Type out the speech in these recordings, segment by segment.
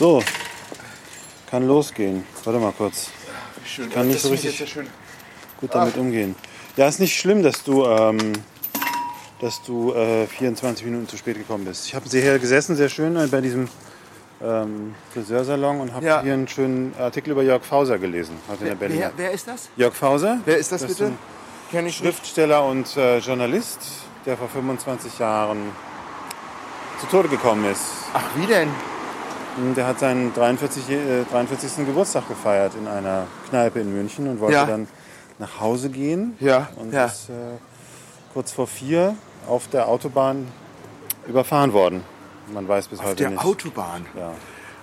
So, kann losgehen. Warte mal kurz. Schön. kann nicht das so ich richtig- ja. Gut damit umgehen. Ja, ist nicht schlimm, dass du, ähm, dass du äh, 24 Minuten zu spät gekommen bist. Ich habe hier gesessen, sehr schön, äh, bei diesem ähm, Friseursalon und habe Ja. hier einen schönen Artikel über Jörg Fauser gelesen. Heute in der Wer, Berliner. wer ist das? Jörg Fauser? Wer ist das, Das bitte? ein Kenn ich. Schriftsteller und äh, Journalist, der vor 25 Jahren zu Tode gekommen ist. Ach, wie denn? Der hat seinen 43, äh, 43. Geburtstag gefeiert in einer Kneipe in München und wollte Ja. dann nach Hause gehen. Ja, Und ja. ist äh, kurz vor vier auf der Autobahn überfahren worden. Man weiß bis Auf heute der nicht. Autobahn. Ja.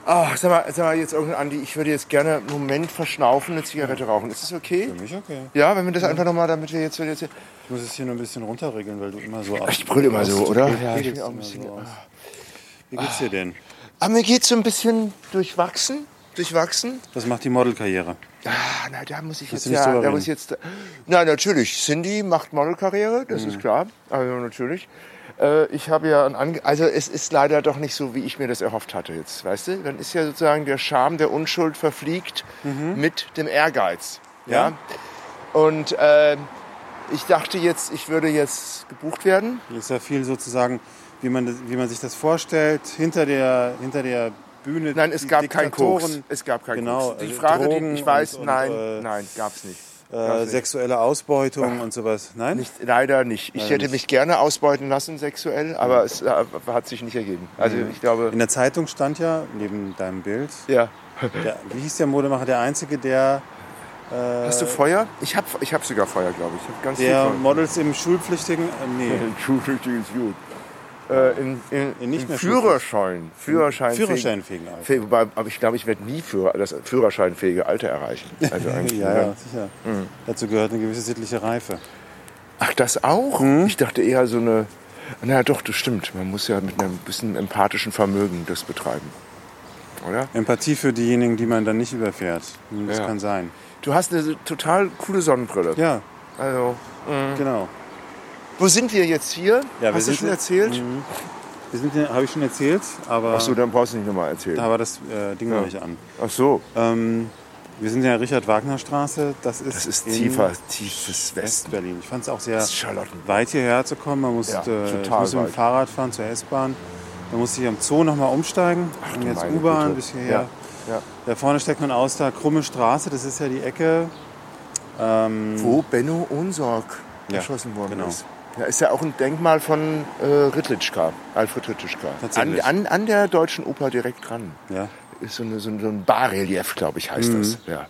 Ah, sag mal, sag mal jetzt irgendein Andi, ich würde jetzt gerne einen Moment verschnaufen, eine Zigarette rauchen. Ist das okay? Für mich okay. Ja, wenn wir das einfach nochmal, damit wir jetzt, jetzt Ich muss es hier nur ein bisschen runterregeln, weil du immer so Ich brülle immer so, oder? Ja, ich bin auch ein bisschen. so aus. Wie geht's dir denn? Aber mir geht's so ein bisschen durchwachsen. Durchwachsen. Was macht die Modelkarriere? Ah, na, da muss ich Willst jetzt ja, da reden? muss ich jetzt. Na, natürlich. Cindy macht Modelkarriere, das Mhm. ist klar. Also natürlich. Äh, ich habe ja ein Ange also es ist leider doch nicht so, wie ich mir das erhofft hatte jetzt, weißt du? Dann ist ja sozusagen der Charme der Unschuld verfliegt mit dem Ehrgeiz. Ja. Mhm. Ja. Und äh, ich dachte jetzt, ich würde jetzt gebucht werden. Hier ist ja viel sozusagen, wie man, das, wie man sich das vorstellt, hinter der, hinter der Bühne. Nein, es gab keinen Koks. Es gab keinen Genau, Koks. Die also Frage, Drogen die ich weiß, und- und, nein, äh, nein, gab's nicht. Äh, sexuelle Ausbeutung und sowas. Nein? Nicht, leider nicht. Ich Leider hätte nicht. mich gerne ausbeuten lassen sexuell, aber es äh, hat sich nicht ergeben. Also ich glaube, In der Zeitung stand ja, neben deinem Bild, ja. der, wie hieß der Modemacher, der Einzige, der, Hast du Feuer? Ich habe ich hab sogar Feuer, glaube ich. Ich habe ganz der viel Feuer. Models im schulpflichtigen, äh, nee, Schulpflichtig ist gut. Äh, in, in, In nicht mehr Führerschein. Führerschein. Führerscheinfähigen Alter. Wobei, aber ich glaube, ich werde nie für das Führerscheinfähige Alter erreichen. Also eigentlich, Ja, ne? ja, sicher. Dazu gehört eine gewisse sittliche Reife. Ach, das auch? Mhm. Ich dachte eher so eine. Na doch, das stimmt. Man muss ja mit einem bisschen empathischen Vermögen das betreiben. Oder? Empathie für diejenigen, die man dann nicht überfährt. Hm, Das Ja. kann sein. Du hast eine total coole Sonnenbrille. Ja, Also, genau. Wo sind wir jetzt hier? Ja, wir hast du schon erzählt? Wir sind, habe ich schon erzählt, aber Ach so, dann brauchst du nicht nochmal erzählen. da war das äh, Ding noch nicht an. Ach so, Ähm, wir sind ja in Richard-Wagner-Straße. Das ist, das ist tiefer, tiefes Westen. West-Berlin. Ich fand es auch sehr weit hierher zu kommen. Man musste, Ja, ich total musste mit dem. Fahrrad fahren zur S-Bahn. Dann musste ich am Zoo nochmal umsteigen. und du jetzt U-Bahn bis hierher. Ja, ja. Da vorne steckt man aus der Krumme Straße. Das ist ja die Ecke. Ähm, Wo Benno Unsorg Ja, erschossen worden genau. ist. Ja, ist ja auch ein Denkmal von äh, Rittlichka, Alfred Rittlichka. An, an, an der Deutschen Oper direkt dran. ja. Ist so, eine, so ein so Barrelief, glaube ich, heißt Mhm. das. Ja.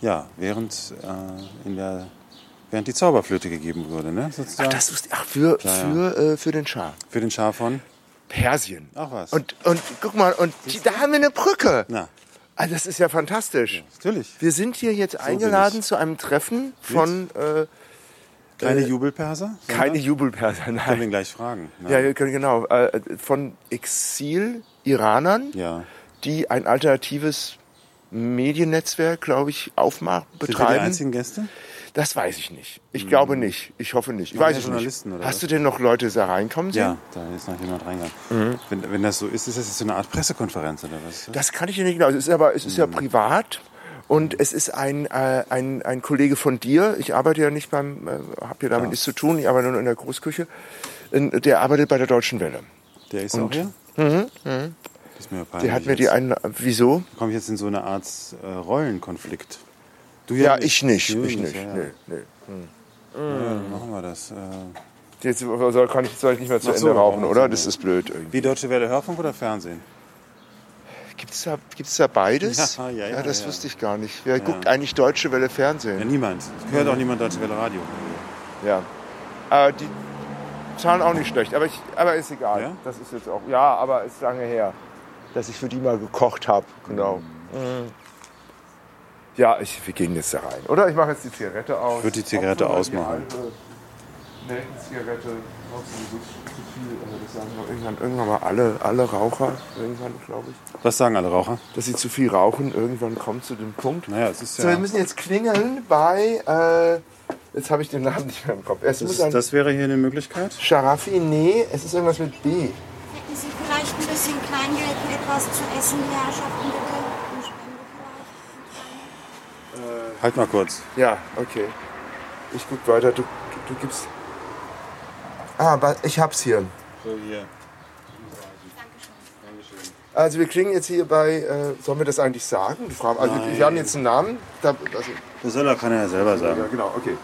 ja, während, äh, in der, während die Zauberflöte gegeben wurde. Ne? Ach, Sozusagen. das wusste ich. Ach, für, Ja, ja. für, äh, für den Schah. Für den Schar von. Persien. Ach was. Und, und guck mal, und die, da haben wir eine Brücke. Na, Ah, das ist ja fantastisch. natürlich. Wir sind hier jetzt bin eingeladen zu einem Treffen von äh, Keine Jubelperser? keine Jubelperser, Können wir nein. ihn gleich fragen. Ja, wir können genau. Äh, von Exil-Iranern, ja. die ein alternatives Mediennetzwerk, glaube ich, aufmachen, Sind wir die betreiben. einzigen Gäste? Das weiß ich nicht. Ich glaube nicht. Ich hoffe nicht. Ich weiß ja es nicht. Hast du denn noch Leute da reinkommen sehen? Ja, da ist noch jemand reingegangen. Wenn, wenn das so ist, ist das jetzt so eine Art Pressekonferenz oder was? Das kann ich dir nicht genau. Es ist aber es ist ja privat und es ist ein, äh, ein, ein Kollege von dir. Ich arbeite ja nicht beim, äh, habe ja damit nichts zu tun. Ich arbeite nur in der Großküche. Der arbeitet bei der Deutschen Welle. Der ist auch hier? Mhm. Das ist mir ja peinlich. Der hat mir die einen. Wieso? Komme ich jetzt in so eine Art äh, Rollenkonflikt? Du Ja, ich nicht. Ich nicht. Ja, ja. Nee, nee. Ja, dann machen wir das. Äh, Jetzt soll, kann ich, soll ich nicht mehr zu Ach so, Ende rauchen, oder? Das ist blöd irgendwie. wie Deutsche Welle Hörfunk oder Fernsehen? Gibt es da, gibt's da beides? Ja, ja, ja, das ja. wusste ich gar nicht. Wer guckt eigentlich Deutsche Welle Ja, Fernsehen? niemand. Es hört auch niemand Deutsche Welle Radio. Ja. Aber die zahlen auch nicht schlecht. Aber, ich, aber ist egal. Ja? Das ist jetzt auch. Ja, aber ist lange her, dass ich für die mal gekocht habe. Genau. Mhm. Ja, ich, wir gehen jetzt da rein. Oder ich mache jetzt die Zigarette aus. Ich würd die Zigarette ausmachen. Die Nelkenzigarette raucht sowieso zu viel. Also das sagen doch irgendwann, irgendwann mal alle, alle Raucher, irgendwann glaube ich, Was sagen alle Raucher? dass sie zu viel rauchen. Irgendwann kommt zu dem Punkt. Naja, es ist So, wir ja. müssen jetzt klingeln bei. Äh, jetzt habe ich den Namen nicht mehr im Kopf. Es muss Das, ein das wäre hier eine Möglichkeit. Sharafi, nee, es ist irgendwas mit B. Hätten Sie vielleicht ein bisschen Kleingeld für etwas zu essen, die Herrschaften bitte. Vielleicht. Halt mal kurz. Ja, okay. Ich guck weiter. Du, du, du gibst. Ah, ich hab's hier. So, hier. Also wir klingen jetzt hier bei, äh, sollen wir das eigentlich sagen? Also Nein. wir haben jetzt einen Namen. Da, also, Das soll er, kann er ja selber sagen. ja, genau, okay.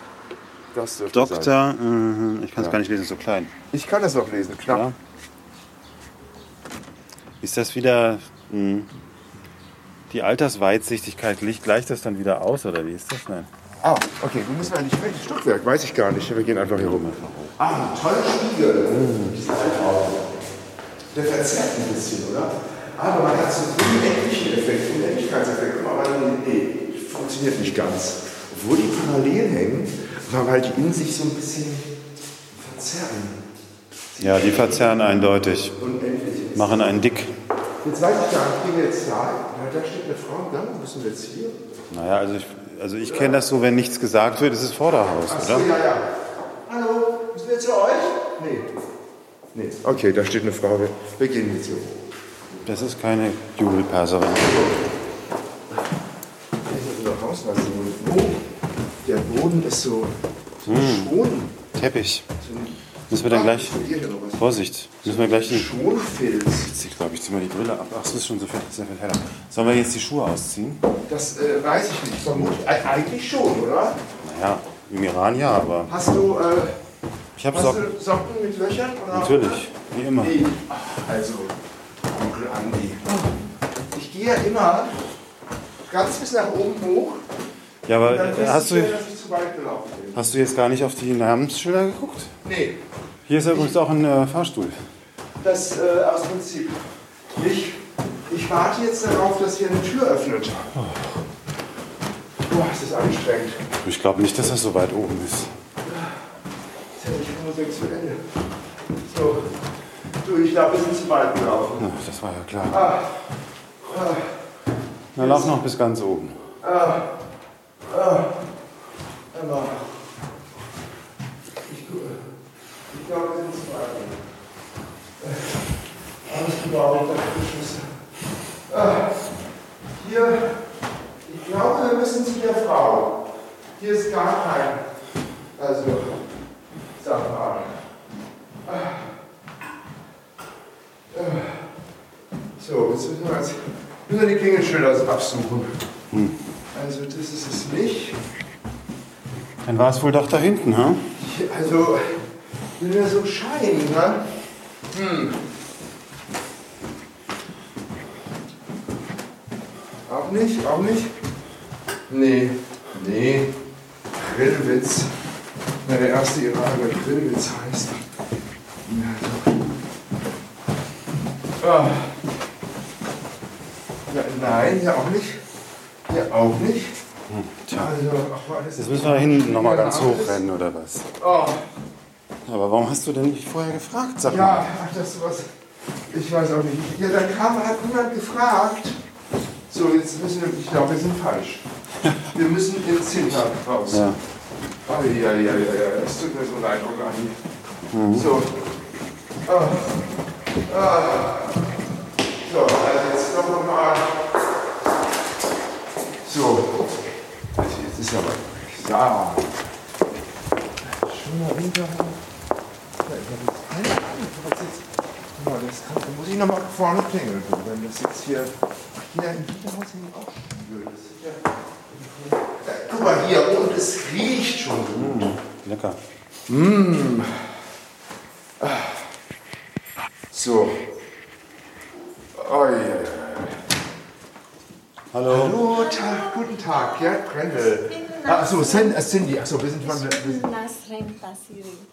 Das dürfte sein. Doktor, mhm, ich kann es gar nicht lesen, so klein. Ich kann das noch lesen, knapp. Ja. Ist das wieder mh, die Altersweitsichtigkeit? Gleicht das dann wieder aus oder wie ist das? Nein. Ah, okay, wir müssen eigentlich welches Stockwerk? Weiß ich gar nicht. Wir gehen einfach hier rum. Ah, ein toller Spiegel. Dieser Altraum. Der verzerrt ein bisschen, oder? Aber man hat so einen unendlichen Effekt, Unendlichkeitseffekt. Aber nee, funktioniert nicht ganz. Obwohl die parallel hängen, aber weil die in sich so ein bisschen verzerren. Ja, die verzerren eindeutig. Unendlich. Machen einen dick. Jetzt weiß ich gar nicht, gehen wir jetzt da? Na, da steht eine Frau, da müssen wir jetzt hier. Naja, also ich, also ich kenne das so, wenn nichts gesagt wird, ist es Vorderhaus, Ach so, oder? ja, ja. Hallo, müssen wir zu euch? Nee. Nee. Okay, da steht eine Frau. Wir, gehen jetzt hier hoch. Das ist keine Jubelperserin. Oh, der Boden ist so, so schon. Teppich. So Müssen wir dann gleich. Vorsicht. Müssen wir gleich den. Schonfilz. Jetzt zieht, glaube ich, zieh mal die Brille ab. Ach, das ist schon so viel, sehr viel heller. Sollen wir jetzt die Schuhe ausziehen? Das äh, weiß ich nicht. Vermutlich. Eigentlich schon, oder? Naja, im Iran ja, aber Hast du, äh, ich habe hast Socken. du Socken mit Löchern? Oder? Natürlich, wie immer. Nee. Also, Onkel Andi. Ich gehe ja immer ganz bis nach oben hoch. Ja, aber hast du, zu weit gelaufen bin. hast du jetzt gar nicht auf die Namensschilder geguckt? Nee, Hier ist übrigens auch ein äh, Fahrstuhl. das äh, aus Prinzip. Ich, ich warte jetzt darauf, dass hier eine Tür öffnet. Boah, es ist anstrengend. Ich glaube nicht, dass das so weit oben ist. Das ist ja nicht homosexuell. So, du, ich glaube, wir sind zu weit gelaufen. Na, das war ja klar. Na, lauf noch bis ganz oben. Emma. Ich, gu- ich glaube, wir sind zu weit. Äh, Alles gebaut, Beschlüsse. Ah, Hier, ich glaube, wir müssen zu der Frau. Hier ist gar kein. Also, Sachfrage. So, jetzt müssen wir, jetzt müssen wir die Klingelschilder absuchen. Also, das ist es nicht. Dann war es wohl doch da hinten, ha? Also, will ja so scheinen, ne? Hm. Auch nicht, auch nicht? Nee, nee. Grillwitz. Na, der erste Iraner, Grillwitz heißt. Ja. Ah. Ja, nein, hier auch nicht. Hier auch nicht. Tja, Also, ach, jetzt müssen wir hinten nochmal ganz hoch rennen, oder was? Oh. Aber warum hast du denn nicht vorher gefragt, sag mal? Ja, das ist was. Ich weiß auch nicht. Ja, dann kam, hat niemand gefragt. So, jetzt müssen wir, ich glaube, wir sind falsch. Wir müssen ins Hinter raus. Ja. Oh, ja, ja, ja, ja, es tut mir so leid, oh Gott. So. Ah. Ah. So, also jetzt noch nochmal. So. Jetzt ist aber. Ja. Schöner. Ja, ich habe jetzt keine Ahnung, was jetzt. Guck mal, das kann, da muss ich nochmal vorne klingeln, wenn das jetzt hier. Ach, hier im Hinterhaus hängen auch Stühle. Das ist ja. Da, guck mal hier, und es riecht schon gut. Lecker. So. Oh, ja, ja. Hallo. Hallo, Tag, guten Tag, Gerd Brendel. Ach so, Cindy, äh, Cindy. Ach so, wir sind von.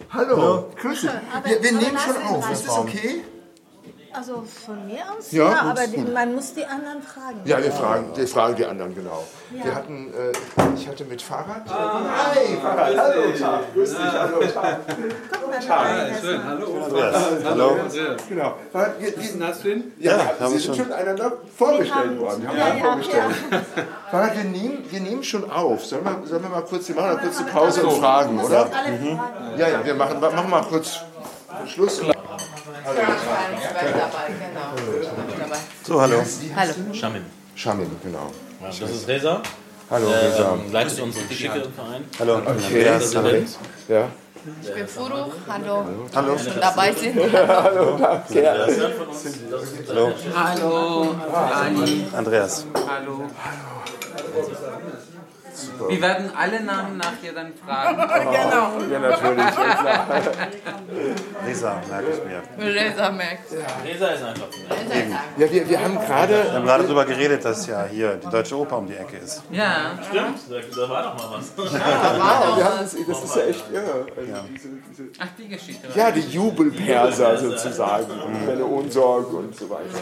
Hallo, grüß dich. Aber- Wir, wir nehmen schon auf. Ist das okay? Also von mir aus? Ja, Ja, gut, aber die, man muss die anderen fragen. Ja, wir fragen, wir fragen die anderen genau. Wir hatten, äh, ich hatte mit Fahrrad. Hi, Fahrrad. Hallo, Tag. Grüß dich, hallo, Tag. Schön, hallo. Hallo. Genau. Fahrrad, wir, wir, Nasrin? ja, haben Sie sind schon. schon einander vorgestellt worden. Wir haben Ja, ja, ja, vorgestellt. Fahrrad, wir nehmen, wir nehmen schon auf. Sollen wir, sollen wir mal kurz, wir machen eine kurze Pause und fragen, oder? Ja, ja, wir machen, machen mal kurz Schluss. Dabei, genau. So, hallo. Hallo. Shamin. Shamim, genau. Ja, das ist Reza. Hallo, Er Reza. leitet unseren Geschicke-Verein. Hallo. Okay, hallo. Ja. Ich bin Furo. Hallo. Hallo. Schon dabei sind. Hallo. Hallo, Ani. Andreas. Hallo. Wir werden alle Namen nachher dann fragen. Ja, natürlich. ja, Lisa, merke ich mir. Reza merkt. Reza ist einfach. Ja, wir, wir haben gerade. Wir haben gerade darüber geredet, dass ja hier die Deutsche Oper um die Ecke ist. Ja, Stimmt, da, war doch mal was. Wir haben das, das ist ja echt irre. Also diese, diese, ach die Geschichte. ja, die Jubelperser sozusagen. Welle Unsorg und so weiter.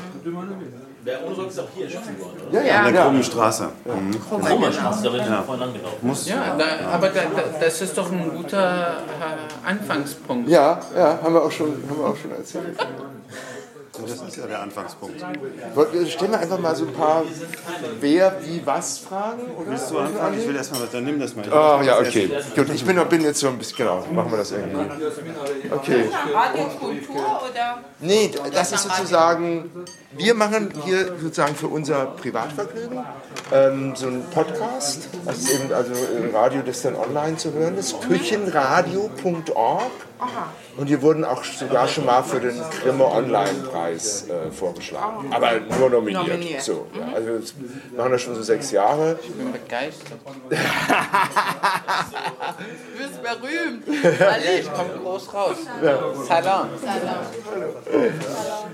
Der Unsorg ist auch hier erschossen worden. Ja, An ja, der ja. krummen Straße. Mhm. Thomas, da bin ich vorhin angelaufen. Muss. Ja, da, aber da, da, das ist doch ein guter äh, Anfangspunkt. Ja, ja, haben wir auch schon, haben wir auch schon erzählt. Das ist ja der Anfangspunkt. Stellen wir einfach mal so ein paar Wer, wie, was Fragen? Oder? Willst du anfangen? Ich will erstmal was. Dann nimm das mal. Ah, ja, okay. Gut, ich bin, bin jetzt so ein bisschen, genau, machen wir das irgendwie. Okay. Radiokultur oder? Nee, das ist sozusagen, wir machen hier sozusagen für unser Privatvergnügen ähm, so einen Podcast. Das ist eben also im Radio, das dann online zu hören ist. Küchenradio.org. Und wir wurden auch sogar schon mal für den Grimme Online-Preis äh, vorgeschlagen. Aber nur nominiert. Nominiert. So, ja. Also das machen wir schon so sechs Jahre. Ich bin begeistert. Du bist berühmt. Ich komme groß raus. Salam.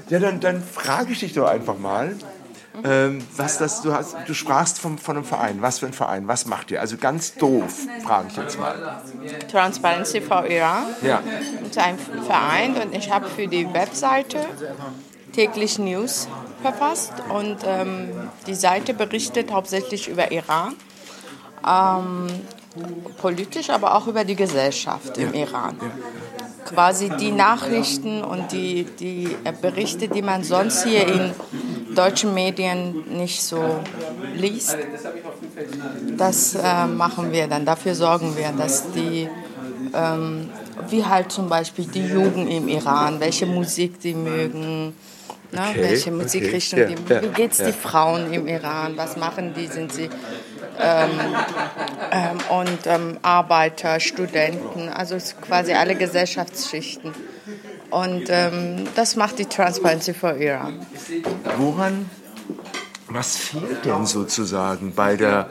Ja, dann, dann frage ich dich doch einfach mal, ähm, was das, du, hast, du sprachst vom, von einem Verein. Was für ein Verein? Was macht ihr? Also ganz doof, frage ich jetzt mal. Transparency for Iran Ja. ist ein Verein und ich habe für die Webseite täglich News verfasst und ähm, die Seite berichtet hauptsächlich über Iran, ähm, politisch, aber auch über die Gesellschaft im Iran. Quasi die Nachrichten und die, die Berichte, die man sonst hier in deutschen Medien nicht so liest, das äh, machen wir dann. Dafür sorgen wir, dass die, ähm, wie halt zum Beispiel die Jugend im Iran, welche Musik die mögen, ne, Okay, welche okay. Musikrichtung, Ja, die, ja, wie geht es ja. die Frauen im Iran, was machen die, sind sie ähm, ähm, und ähm, Arbeiter, Studenten, also quasi alle Gesellschaftsschichten. Und ähm, das macht die Transparency for Iran. Woran, was fehlt denn sozusagen bei der,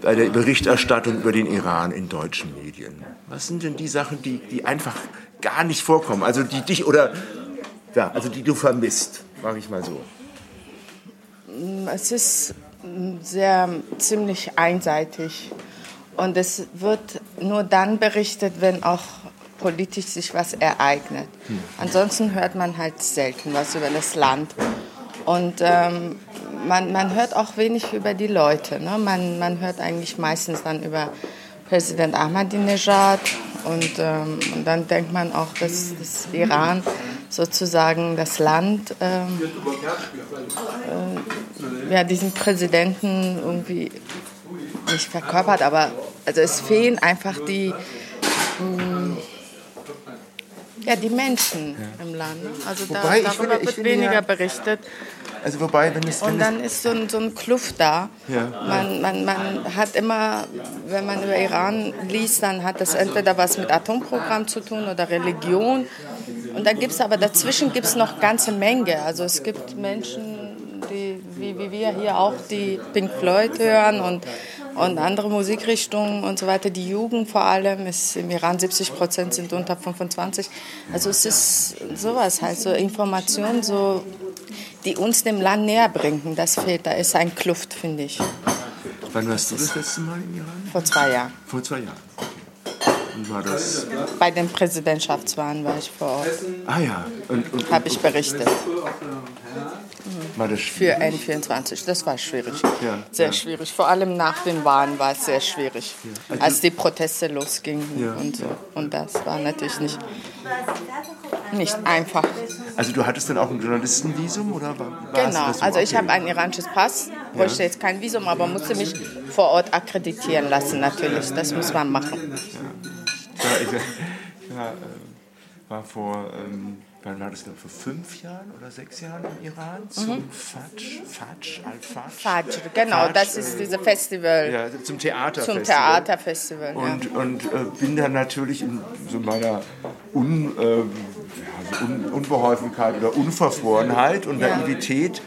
bei der Berichterstattung über den Iran in deutschen Medien? Was sind denn die Sachen, die, die einfach gar nicht vorkommen? Also die dich oder, ja, also die du vermisst, frage ich mal so. Es ist mm, sehr ziemlich einseitig und es wird nur dann berichtet, wenn auch politisch sich was ereignet. Ansonsten hört man halt selten was über das Land und ähm, man, man hört auch wenig über die Leute. Ne? Man, man hört eigentlich meistens dann über Präsident Ahmadinejad und, ähm, und dann denkt man auch, dass das Iran sozusagen das Land ähm, ja, diesen Präsidenten irgendwie nicht verkörpert, aber also es fehlen einfach die, ja, die Menschen im Land. ne? Also da, Wobei, ich darüber ich wird weniger ja- berichtet. Also wobei, wenn es, wenn Und es dann ist so ein, so ein Kluft da. Ja. Man, man, man hat immer, wenn man über Iran liest, dann hat das entweder was mit Atomprogramm zu tun oder Religion. Und dann gibt es aber dazwischen gibt's noch ganze Menge. Also es gibt Menschen, die, wie, wie wir hier auch, die Pink Floyd hören und, und andere Musikrichtungen und so weiter. Die Jugend vor allem ist im Iran 70 Prozent sind unter 25. Also es ist sowas halt, so Informationen, so die uns dem Land näher bringen. Das fehlt. Da ist ein Kluft, finde ich. wann warst du das letzte Mal im Iran? Vor zwei Jahren. Vor zwei Jahren. Wie war das? Bei den Präsidentschaftswahlen war ich vor Ort. Ah ja, und, und, Habe ich berichtet war das für N24. Das war schwierig. Ja, Sehr ja. schwierig. Vor allem nach den Wahlen war es sehr schwierig. Als die Proteste losgingen Ja. und so. Und das war natürlich nicht, nicht einfach. Also du hattest dann auch ein Journalistenvisum oder war, Genau, das also ich okay? habe ein iranisches Pass, bräuchte jetzt kein Visum, aber musste mich vor Ort akkreditieren lassen natürlich. Das muss man machen. Ja, ich, äh, war vor, ähm, wann war das noch, vor fünf Jahren oder sechs Jahren im Iran zum Fatsch, Fatsch, Al-Fatsch. Fajr, genau, Fajr, das ist äh, dieses Festival Ja, zum Theaterfestival. zum Theaterfestival. ja. Und, und äh, bin dann natürlich in so meiner Un, äh, ja, so Un, Unbeholfenheit oder Unverfrorenheit und Ja. Naivität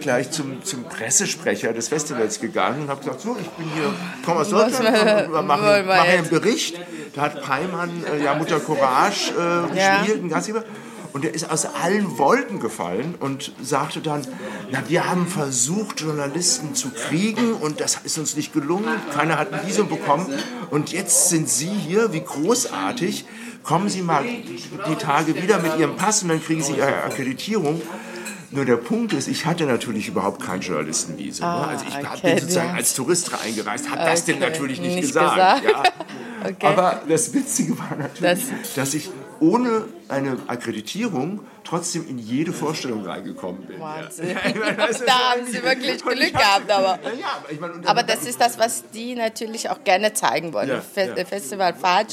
gleich zum, zum Pressesprecher des Festivals gegangen und habe gesagt, so, ich bin hier, komme aus Deutschland und, und mache mache einen? Bericht. Da hat Peimann äh, ja Mutter Courage äh, Ja. gespielt, ein Gastgeber. Und er ist aus allen Wolken gefallen und sagte dann, na, wir haben versucht, Journalisten zu kriegen und das ist uns nicht gelungen. Keiner hat ein Visum bekommen. Und jetzt sind Sie hier, wie großartig. Kommen Sie mal die Tage wieder mit Ihrem Pass und dann kriegen Sie Ihre Akkreditierung. Nur der Punkt ist, ich hatte natürlich überhaupt kein Journalistenvisum. ne? also ich hab- okay, bin sozusagen ja. als Tourist eingereist, habe das denn Okay, natürlich nicht, nicht gesagt. gesagt. Ja. Okay. Aber das Witzige war natürlich, Das- dass ich ohne eine Akkreditierung trotzdem in jede Vorstellung reingekommen bin. Wahnsinn. Ja, meine, das ist Da haben Sie wirklich und ich Glück gehabt, aber- Ja, ich meine, und Aber das ist das, was die natürlich auch gerne zeigen wollen. Ja, Fe ja. Festival Fajr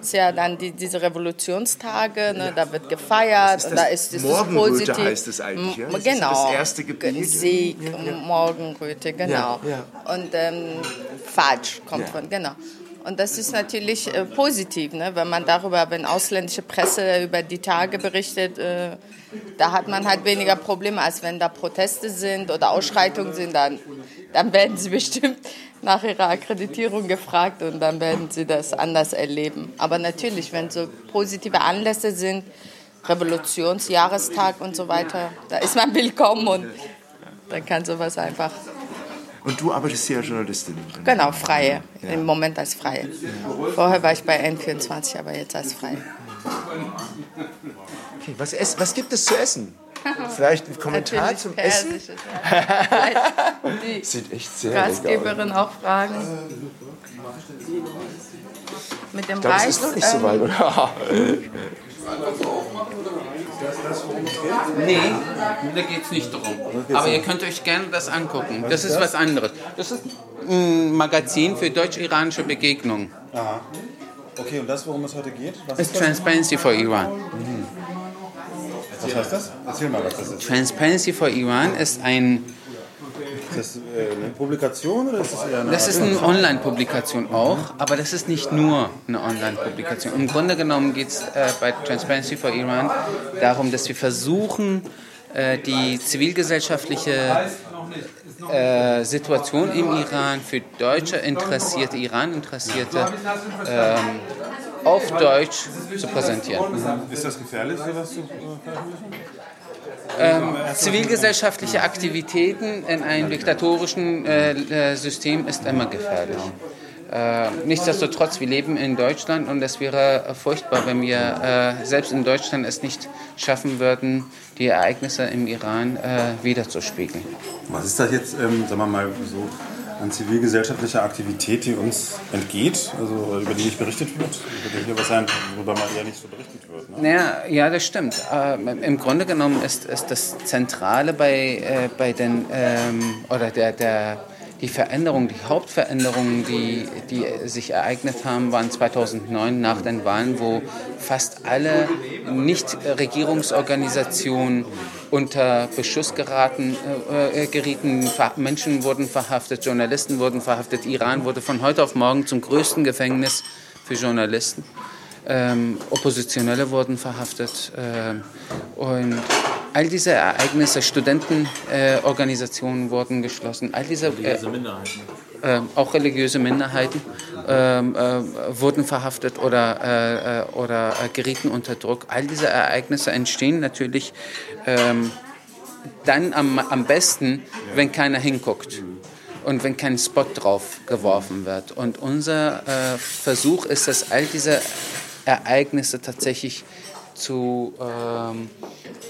ist ja dann die, diese Revolutionstage, ne, da wird gefeiert ist und das da ist Morgenröte positiv. heißt es eigentlich, ja? Das ist Genau. das erste Gebiet. Sieg. Morgenröte, genau. Und ähm, Fajr kommt von, genau. Und das ist natürlich äh, positiv, ne? wenn man darüber, wenn ausländische Presse über die Tage berichtet, äh, da hat man halt weniger Probleme, als wenn da Proteste sind oder Ausschreitungen sind, dann, dann werden sie bestimmt nach ihrer Akkreditierung gefragt und dann werden sie das anders erleben. Aber natürlich, wenn so positive Anlässe sind, Revolutionsjahrestag und so weiter, da ist man willkommen und dann kann sowas einfach, Und du arbeitest hier als Journalistin. genau, freie, im Moment als freie. Vorher war ich bei N24, aber jetzt als freie. Okay, was, ess, was gibt es zu essen? Vielleicht ein Kommentar Natürlich zum Essen? Ja. Die Sieht echt sehr lecker aus. Gastgeberin auch fragen. Mit dem Ich glaube, es Reis. ist noch nicht so ähm, weit, oder? Nee, da geht es nicht darum. Aber ihr könnt euch gerne das angucken. Das ist was anderes. Das ist ein Magazin für deutsch-iranische Begegnungen. Aha. Okay, und das, worum es heute geht? Was, Das ist Transparency for Iran. was heißt das? Erzähl mal, was das ist. Transparency for Iran ist ein das äh, eine Publikation oder ist das eher eine Das ist eine Online-Publikation auch, aber das ist nicht nur eine Online-Publikation. Im Grunde genommen geht es äh, bei Transparency for Iran darum, dass wir versuchen, äh, die zivilgesellschaftliche äh, Situation im Iran für Deutsche Interessierte, Iran-Interessierte ähm, auf Deutsch zu präsentieren. Ist das gefährlich, sowas zu äh, veröffentlichen? Zivilgesellschaftliche Aktivitäten in einem diktatorischen äh, äh, System ist immer gefährlich. Äh, nichtsdestotrotz, wir leben in Deutschland und es wäre furchtbar, wenn wir äh, selbst in Deutschland es nicht schaffen würden, die Ereignisse im Iran äh, wiederzuspiegeln. Was ist das jetzt, ähm, sagen wir mal, so an zivilgesellschaftlicher Aktivität, die uns entgeht, also über die nicht berichtet wird? Wird ja hier was sein, worüber mal eher nicht so berichtet wird. Ne? Ja, ja, das stimmt. Ähm, Im Grunde genommen ist, ist das Zentrale bei, äh, bei den, ähm, oder der, der, die Veränderung, die Hauptveränderungen, die, die sich ereignet haben, waren 2009 nach den Wahlen, wo fast alle Nichtregierungsorganisationen unter Beschuss geraten, äh, äh, gerieten. Menschen wurden verhaftet, Journalisten wurden verhaftet. Iran wurde von heute auf morgen zum größten Gefängnis für Journalisten. Ähm, Oppositionelle wurden verhaftet. Ähm, und all diese Ereignisse, Studentenorganisationen äh, Organisationen wurden geschlossen. All diese, äh, Diese Minderheiten. äh, auch religiöse Minderheiten ähm, äh, wurden verhaftet oder, äh, äh, oder äh, gerieten unter Druck. All diese Ereignisse entstehen natürlich ähm, dann am, am besten, wenn keiner hinguckt und wenn kein Spot drauf geworfen wird. Und unser äh, Versuch ist es, all diese Ereignisse tatsächlich zu, ähm,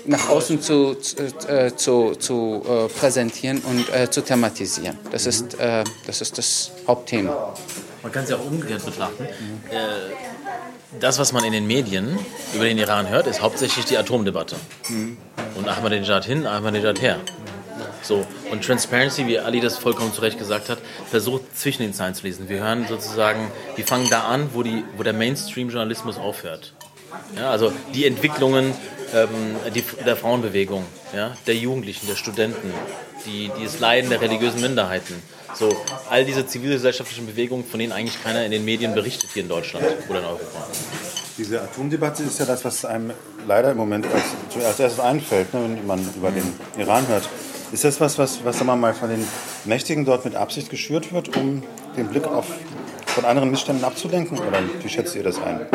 nach außen zu, zu, äh, zu, zu äh, präsentieren und äh, zu thematisieren. Das ist, äh, das ist das Hauptthema. Man kann es ja auch umgekehrt betrachten. Äh, das, was man in den Medien über den Iran hört, ist hauptsächlich die Atomdebatte. Und Ahmadinejad hin, Ahmadinejad her. So, und Transparency, wie Ali das vollkommen zu Recht gesagt hat, versucht zwischen den Zeilen zu lesen. Wir hören sozusagen, wir fangen da an, wo, die, wo der Mainstream-Journalismus aufhört. Ja, also die Entwicklungen ähm, die, der Frauenbewegung, ja, der Jugendlichen, der Studenten, die, dieses Leiden der religiösen Minderheiten. So, all diese zivilgesellschaftlichen Bewegungen, von denen eigentlich keiner in den Medien berichtet hier in Deutschland oder in Europa. Diese Atomdebatte ist ja das, was einem leider im Moment als, zuerst erstes einfällt, ne, wenn man über den Iran hört. Ist das was, was, was sagen mal von den Mächtigen dort mit Absicht geschürt wird, um den Blick auf, von anderen Missständen abzulenken? Oder wie schätzt ihr das ein?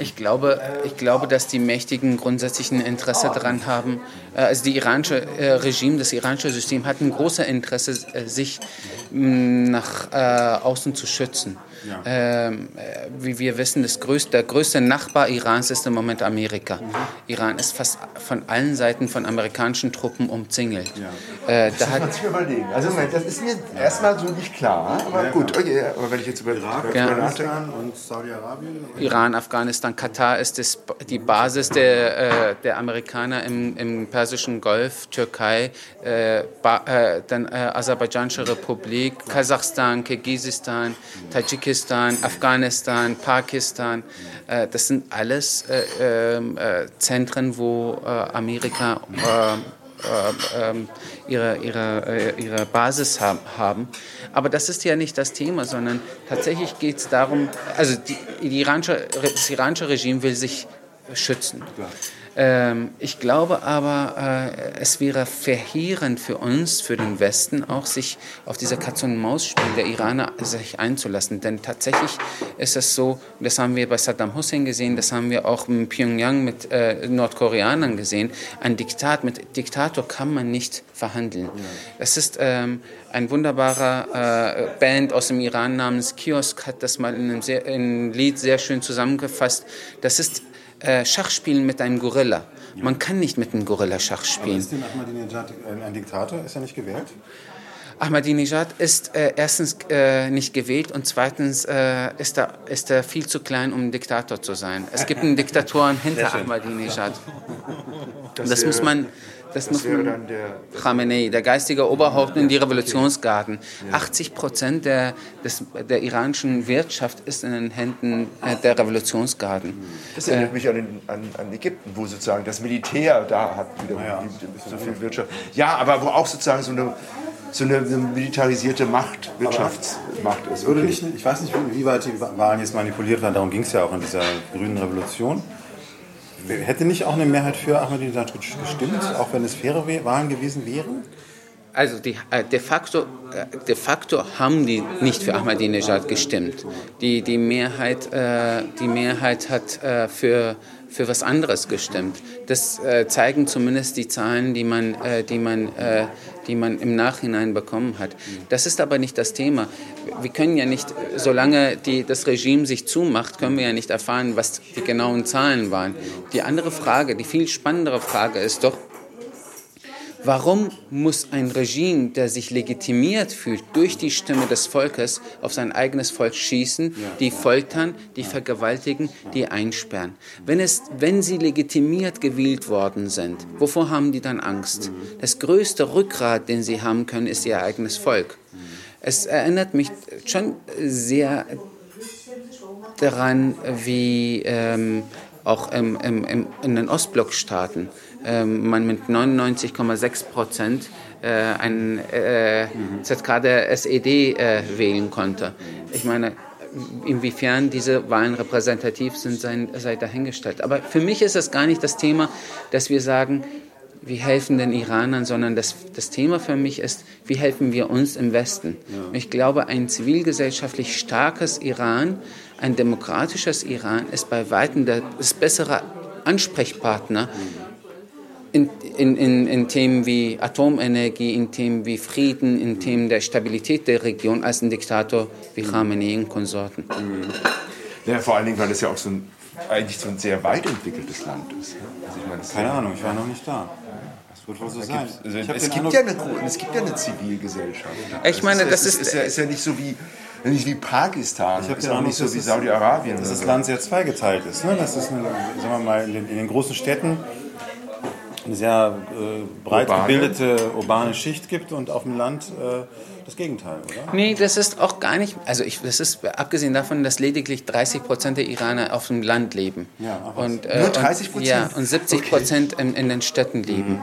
Ich glaube, ich glaube, dass die Mächtigen grundsätzlich ein Interesse daran haben, äh, also die iranische äh, Regime, das iranische System hat ein großes Interesse, äh, sich mh, nach außen zu schützen. Ja. Ähm, äh, wie wir wissen, das größte, der größte Nachbar Irans ist im Moment Amerika. Iran ist fast von allen Seiten von amerikanischen Truppen umzingelt. Äh, da Das hat, muss man sich überlegen. Also Moment, das ist mir erstmal so nicht klar. Aber gut, okay, aber wenn ich jetzt über Irak, nachdenke. Afghanistan und Saudi-Arabien? Iran, Afghanistan, Katar ist das, die Basis der, äh, der Amerikaner im, im Persischen Golf, Türkei, äh, ba, äh, dann äh, Aserbaidschanische Republik, Kasachstan, Kirgisistan, Tadschikistan, Afghanistan, Pakistan. Äh, das sind alles äh, ähm, äh, Zentren, wo äh, Amerika äh, äh, ähm, ihre, ihre, ihre Basis haben. Aber das ist ja nicht das Thema, sondern tatsächlich geht es darum, also die, die iranische, das iranische Regime will sich schützen. Ähm, ich glaube aber, äh, es wäre verheerend für uns, für den Westen auch, sich auf dieser Katz-und-Maus-Spiel der Iraner sich einzulassen. Denn tatsächlich ist es so, das haben wir bei Saddam Hussein gesehen, das haben wir auch in Pyongyang mit äh, Nordkoreanern gesehen. Ein Diktat, mit Diktator kann man nicht verhandeln. Es ist ähm, ein wunderbarer äh, Band aus dem Iran namens Kiosk hat das mal in einem, sehr, in einem Lied sehr schön zusammengefasst. Das ist äh, Schachspielen mit einem Gorilla. Man kann nicht mit einem Gorilla Schach Aber spielen. ist denn Ahmadinejad ein, ein Diktator? Ist er nicht gewählt? Ahmadinejad ist äh, erstens äh, nicht gewählt und zweitens äh, ist, er, ist er viel zu klein, um ein Diktator zu sein. Es gibt einen Diktatoren hinter. Ahmadinejad. Das, wäre- muss man. Das, Das muss man. dann der. Khamenei, der geistige Oberhaupt in die Revolutionsgarden. 80 Prozent der, des, der iranischen Wirtschaft ist in den Händen äh, der Revolutionsgarden. Das erinnert mich an, den, an, an Ägypten, wo sozusagen das Militär da hat wieder ja. so viel Wirtschaft. Ja, aber wo auch sozusagen so eine, so eine, eine militarisierte Macht, Wirtschaftsmacht ist. Würde Okay. nicht, ich weiß nicht, wie weit die Wahlen jetzt manipuliert waren, darum ging es ja auch in dieser grünen Revolution. Hätte nicht auch eine Mehrheit für Ahmadinejad gestimmt, auch wenn es faire Wahlen gewesen wären? Also die, äh, de, facto, äh, de facto haben die nicht für Ahmadinejad gestimmt. Die, die, Mehrheit, äh, die Mehrheit hat für, für was anderes gestimmt. Das äh, zeigen zumindest die Zahlen, die man, äh, die, man, äh, die man im Nachhinein bekommen hat. Das ist aber nicht das Thema. Wir können ja nicht, solange die, das Regime sich zumacht, können wir ja nicht erfahren, was die genauen Zahlen waren. Die andere Frage, die viel spannendere Frage ist doch, Warum muss ein Regime, der sich legitimiert fühlt durch die Stimme des Volkes, auf sein eigenes Volk schießen, die foltern, die vergewaltigen, die einsperren? Wenn, es, wenn sie legitimiert gewählt worden sind, wovor haben die dann Angst? Das größte Rückgrat, den sie haben können, ist ihr eigenes Volk. Es erinnert mich schon sehr daran, wie ähm, auch im, im, im, in den Ostblockstaaten man mit 99,6 Prozent äh, ein äh, ZK der SED äh, wählen konnte. Ich meine, inwiefern diese Wahlen repräsentativ sind, sei, dahingestellt. Aber für mich ist es gar nicht das Thema, dass wir sagen, wir helfen den Iranern, sondern das, das Thema für mich ist, wie helfen wir uns im Westen. Und Ich glaube, ein zivilgesellschaftlich starkes Iran, ein demokratisches Iran ist bei weitem der das bessere Ansprechpartner in, in, in, in Themen wie Atomenergie, in Themen wie Frieden, in Themen der Stabilität der Region als ein Diktator wie Khamenei und Konsorten. Ja, vor allen Dingen, weil es ja auch so ein, eigentlich so ein sehr weit entwickeltes Land ist. Also ich meine, Keine Ahnung, ich war noch nicht da. Das wird wohl so sein. Also es, gibt ja eine, es gibt ja eine Zivilgesellschaft. Ich meine, es das ist, ist- ist, ja, ist ja nicht so wie, nicht wie Pakistan, Ich ist den auch nicht so wie Saudi-Arabien. dass das. Land sehr zweigeteilt ist. Ne? Dass es eine, sagen wir mal, in den, in den großen Städten eine sehr äh, breit Urbane. gebildete urbane Schicht gibt und auf dem Land äh, das Gegenteil, oder? Nee, das ist auch gar nicht, also ich, das ist abgesehen davon, dass lediglich 30 Prozent der Iraner auf dem Land leben. Ja, und, äh, Nur 30%? Und, ja, und 70 Prozent in, in den Städten leben. Mhm.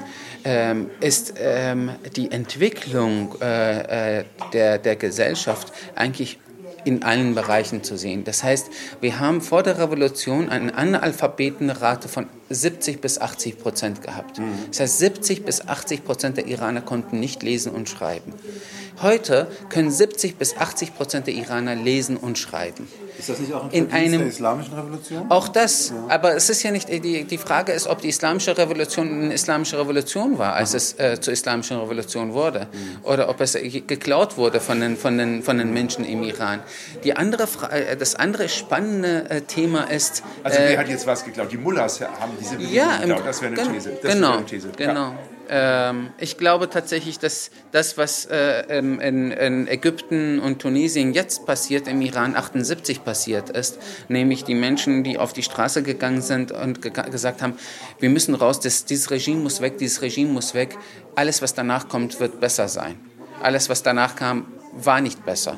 Ähm, ist ähm, die Entwicklung äh, äh, der, der Gesellschaft eigentlich in allen Bereichen zu sehen. Das heißt, wir haben vor der Revolution eine Analphabetenrate von 70 bis 80 Prozent gehabt. Das heißt, 70 bis 80 Prozent der Iraner konnten nicht lesen und schreiben. Heute können 70 bis 80 Prozent der Iraner lesen und schreiben. Ist das nicht auch ein In einem- der islamischen Revolution? Auch das, aber es ist ja nicht, die, die Frage ist, ob die islamische Revolution eine islamische Revolution war, als es äh, zur islamischen Revolution wurde, oder ob es äh, geklaut wurde von den, von den, von den Menschen im Iran. Die andere Fra äh, das andere spannende äh, Thema ist, Also äh, wer hat jetzt was geklaut? Die Mullahs haben diese Bewegung ja, geklaut. Das wäre eine gen- These. Das genau, wäre eine These. Ja. Ähm, ich glaube tatsächlich, dass das, was äh, in, in Ägypten und Tunesien jetzt passiert, im Iran 78 passiert ist, nämlich die Menschen, die auf die Straße gegangen sind und ge gesagt haben, wir müssen raus, das, dieses Regime muss weg, dieses Regime muss weg, alles, was danach kommt, wird besser sein. Alles, was danach kam, war nicht besser.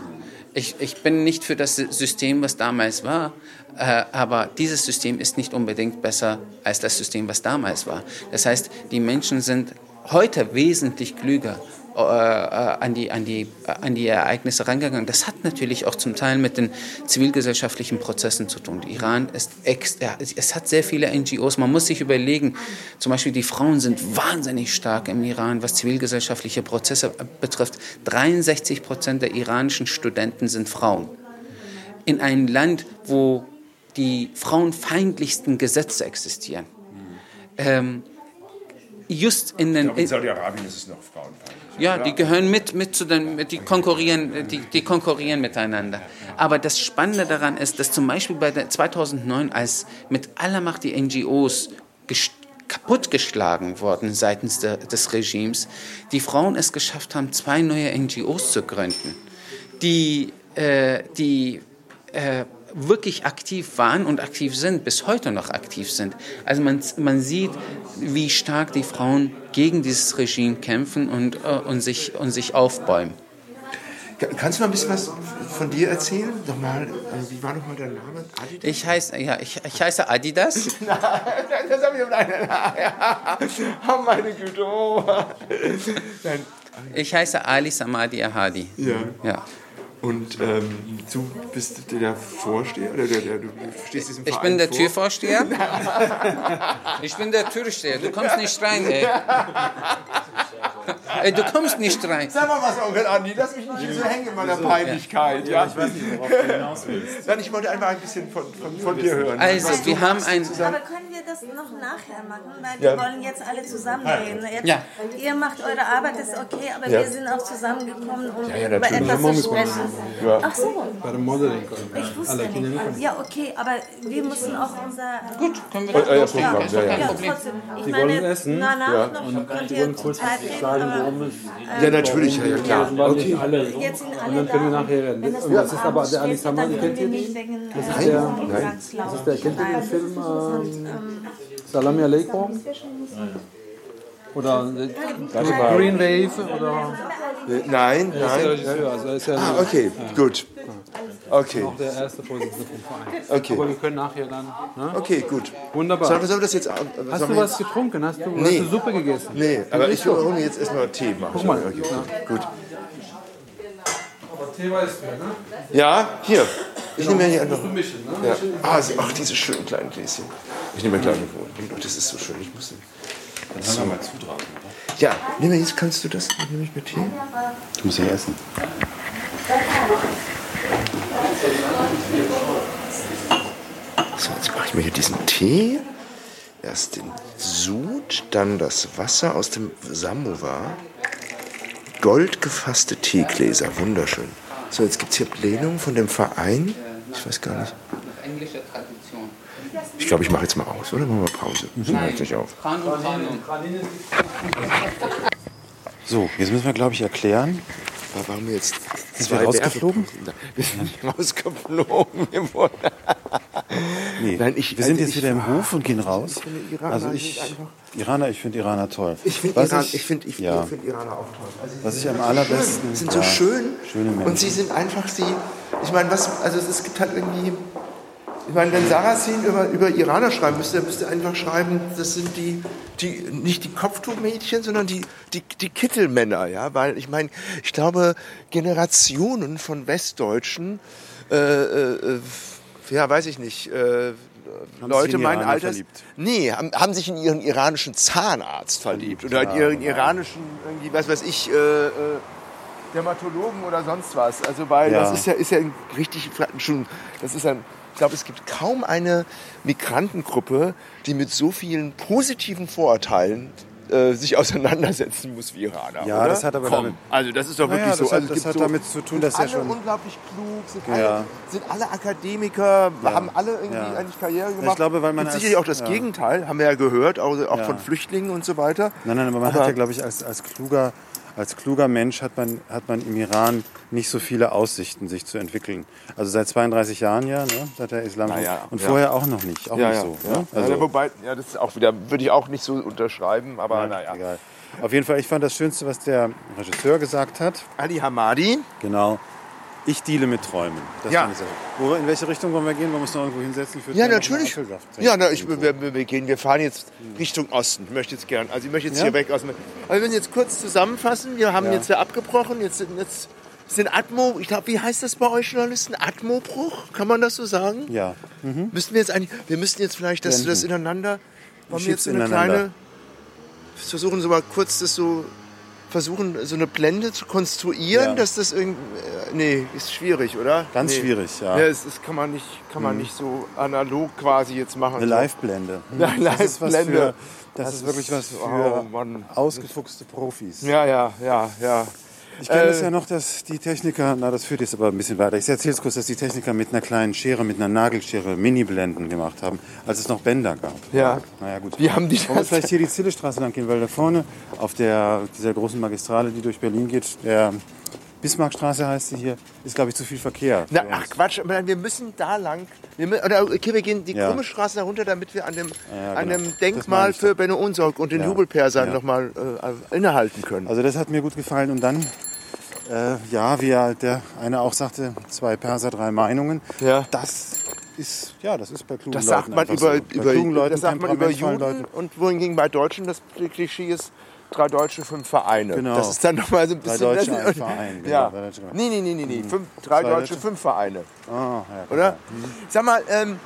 Ich, ich bin nicht für das System, was damals war, äh, aber dieses System ist nicht unbedingt besser als das System, was damals war. Das heißt, die Menschen sind heute wesentlich klüger äh, äh, an, die, an, die, äh, an die Ereignisse rangegangen. Das hat natürlich auch zum Teil mit den zivilgesellschaftlichen Prozessen zu tun. Iran ist ex, ja, es- hat sehr viele NGOs. Man muss sich überlegen, zum Beispiel die Frauen sind wahnsinnig stark im Iran, was zivilgesellschaftliche Prozesse betrifft. 63 Prozent der iranischen Studenten sind Frauen. In einem Land, wo die frauenfeindlichsten Gesetze existieren. Ähm, just in den, In Saudi-Arabien ist es noch frauenfeindlich. Ja, die gehören mit, mit zu den, die konkurrieren, die, die konkurrieren miteinander. Aber das Spannende daran ist, dass zum Beispiel bei der 2009, als mit aller Macht die NGOs kaputtgeschlagen wurden seitens der, des Regimes, die Frauen es geschafft haben, zwei neue NGOs zu gründen, die, äh, die äh, wirklich aktiv waren und aktiv sind, bis heute noch aktiv sind. Also man, man sieht, wie stark die Frauen gegen dieses Regime kämpfen und, äh, und, sich, und sich aufbäumen. Ka- Kannst du mal ein bisschen was von dir erzählen? Nochmal, äh, wie war nochmal dein Name? Adidas? Ich heiße, ja, ich, ich heiße Adidas. das habe ich nein, nein, nein. Oh, meine Güte. Oh. Nein. Ich heiße Ali Samadi Ahadi. Ja. ja. Und ähm, du bist der Vorsteher? Oder der, der, du stehst diesem Ich Verein bin der vor? Türvorsteher. Ich bin der Türsteher. Du kommst nicht rein, ey. ey du kommst nicht rein. Sag mal was, Onkel Andi, lass mich nicht hier so hängen in meiner Peinlichkeit. Ja, Ich weiß nicht, worauf du hinaus willst. Nein, ich wollte einfach ein bisschen von, von, von dir hören. Also, Was du wir haben ein-. Aber können wir das noch nachher machen? Weil Ja. wir wollen jetzt alle zusammenreden. Jetzt, Ja. Ihr macht eure Arbeit, ist okay, aber Ja. wir sind auch zusammengekommen, um ja, über etwas zu sprechen. Ja. Ach so, Bei dem Modeling. ich wusste nicht. Ja, okay, aber wir müssen auch unser... Gut, können wir Oh, das ja, ja, loslegen. Programm, ja, ja. Ja, trotzdem. Ich Sie meine, wollen essen? Ja. könnt Die ihr wollen kurz sagen, worum es Ja, natürlich, ja, ja klar. Okay. alle. jetzt sind alle Und dann können wir nachher reden. Und noch das ist aber der Samadi, können kennt ihr nicht den? Das ist äh, der, Umgangslaut das ist der, kennt ihr den. Film Und, ähm, Salami Aleikum? Oder Green Wave? Oder Nein, der nein. Regisseur, also er ist ja Ah, okay, gut. Okay, auch der erste Vorsitzende vom Verein. Okay. Aber wir können nachher dann. Ne? okay, gut. Wunderbar. Sollen wir, sollen wir das jetzt... Hast du was getrunken? Hast du, Nee. hast du Suppe gegessen? Nee, aber ich hole mir jetzt erstmal Tee machen. Guck mal. Okay, gut. gut. Aber Tee weißt du, ne? Ja, hier. Ich nehme ja hier einfach... Mischen, ne? Ja. Ah, sie- ach, diese schönen kleinen Gläschen. Ich nehme ein kleines Oh, Das ist so schön. Ich muss... Dann haben wir mal zutragen, oder? Ja, nimm mal jetzt, kannst du das? Nehme ich mit Tee? Du musst ja essen. So, jetzt mache ich mir hier diesen Tee. Erst den Sud, dann das Wasser aus dem Samovar. Goldgefasste Teegläser, wunderschön. So, jetzt gibt es hier Plenum von dem Verein. Ich weiß gar nicht. Englische Tradition. Ich glaube, ich mache jetzt mal aus, oder? Machen wir Pause. Ich mache jetzt nicht auf. So, jetzt müssen wir, glaube ich, erklären. Da waren wir jetzt Sind wir rausgeflogen? Wir sind nicht rausgeflogen. Nee. Nein, ich, wir sind also jetzt ich- wieder im Hof und gehen raus. Ich finde Iraner also ich, Iraner, ich finde Iraner toll. Ich finde Iran, ich finde ich, ja. finde Iraner auch toll. Also sie Was sind ich am so allerbesten- schön, sind ja, so schön schöne Menschen. und sie sind einfach sie. Ich meine, was also es gibt halt irgendwie ich meine, wenn Sarrazin über, über Iraner schreiben müsste, er müsste einfach schreiben, das sind die, die nicht die Kopftuchmädchen, sondern die, die, die Kittelmänner, ja, weil ich meine, ich glaube, Generationen von Westdeutschen, äh, äh, äh, ja, weiß ich nicht, äh, Haben Leute in meinen Alters, verliebt. nee, haben, haben sich in ihren iranischen Zahnarzt verliebt oder in ihren iranischen, irgendwie, was weiß ich, äh, äh, Dermatologen oder sonst was. Also weil Ja. das ist ja, ist ja ein richtig schon, das ist ein, glaube, es gibt kaum eine Migrantengruppe, die mit so vielen positiven Vorurteilen äh, sich auseinandersetzen muss wie Iraner. Ja, oder? das hat aber Komm, damit- also das ist doch Naja, wirklich so. das hat- also es das gibt hat so, damit zu tun, sind dass ja alle schon- unglaublich klug, sind, Ja. alle, sind alle Akademiker, haben alle irgendwie Ja. eigentlich Karriere ich gemacht. glaube, weil man als- sicherlich auch das ja. Gegenteil, haben wir ja gehört, auch, auch Ja. von Flüchtlingen und so weiter. Nein, nein, aber man Aber- hat ja, glaube ich, als, als, kluger, als kluger Mensch hat man, hat man im Iran nicht so viele Aussichten, sich zu entwickeln. Also seit 32 Jahren ja, ne, seit der Islam. Naja, und ja. vorher auch noch nicht. Auch ja, nicht ja, so. ja. Ne? Also, ja, wobei, ja, das ist auch wieder, würde ich auch nicht so unterschreiben, aber naja. egal. Auf jeden Fall, ich fand das Schönste, was der Regisseur gesagt hat. Ali Hamadi, Genau. Ich deale mit Träumen. Das Ja. Wo, in welche Richtung wollen wir gehen? Wollen wir uns noch irgendwo hinsetzen? Würde Ja, gerne natürlich. Ja, na, ich, wir, wir, gehen, wir fahren jetzt Richtung Osten. Ich möchte jetzt gern, also ich möchte jetzt Ja? hier weg aus dem. Also wenn wir jetzt kurz zusammenfassen, wir haben Ja. jetzt ja abgebrochen, jetzt sind jetzt sind Atmo, ich glaube, wie heißt das bei euch Journalisten? Atmobruch, kann man das so sagen? Ja. Müssten wir jetzt eigentlich, wir müssten jetzt vielleicht das, Blenden. das ineinander, wollen wir jetzt eine kleine, versuchen so mal kurz das so, versuchen so eine Blende zu konstruieren, Ja. dass das irgendwie, äh, nee, ist schwierig, oder? Ganz nee. schwierig, ja. Ja, das, das kann man nicht, kann man nicht so analog quasi jetzt machen. Eine. Live-Blende. Ja, ist was Live-Blende. das, Das ist wirklich was für oh, ausgefuchste Profis. Ja, ja, ja, ja. Ich kenne es Äh, ja noch, dass die Techniker, na das führt jetzt aber ein bisschen weiter. Ich erzähle es kurz, dass die Techniker mit einer kleinen Schere, mit einer Nagelschere Mini-Blenden gemacht haben, als es noch Bänder gab. Ja. Naja gut. Wie haben die Wollen wir das? vielleicht hier die Zillestraße lang gehen, weil da vorne auf der, dieser großen Magistrale, die durch Berlin geht, der Bismarckstraße heißt sie hier, ist glaube ich zu viel Verkehr. Na, ach. Quatsch, wir müssen da lang. Wir, oder, okay, wir gehen die Ja. krumme Straße herunter, damit wir an dem, Ja, an genau. dem Das meine Denkmal für. Benno Unsorg und den Ja. Jubelpersern Ja. noch mal äh, innehalten können. Also das hat mir gut gefallen und dann, äh, ja, wie ja der eine auch sagte, zwei Perser, drei Meinungen. Ja. Das ist, ja, das ist bei klugen das Leuten sagt man über, so. Über, klugen Leuten, das sagt man über Juden und wohingegen bei Deutschen das Klischee ist, drei Deutsche, fünf Vereine. Genau. Das ist dann nochmal so ein Drei bisschen... Deutsche, das, ein Verein, genau, Ja. drei Deutsche. Nee, nee, nee, nee, nee. Fünf, drei Zwei Deutsche, Deutsche? fünf Vereine. Ah, ja, Oder? klar. Sag mal, ähm,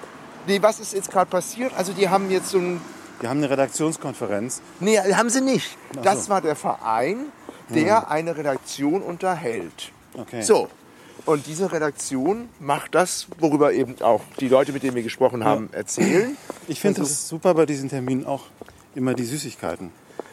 nee, was ist jetzt gerade passiert? Also die haben jetzt so ein... Wir haben eine Redaktionskonferenz. Nee, haben sie nicht. Das so. War der Verein, der eine Redaktion unterhält. Okay. So. Und diese Redaktion macht das, worüber eben auch die Leute, mit denen wir gesprochen haben, erzählen. Ich finde es super bei diesen Terminen auch immer die Süßigkeiten.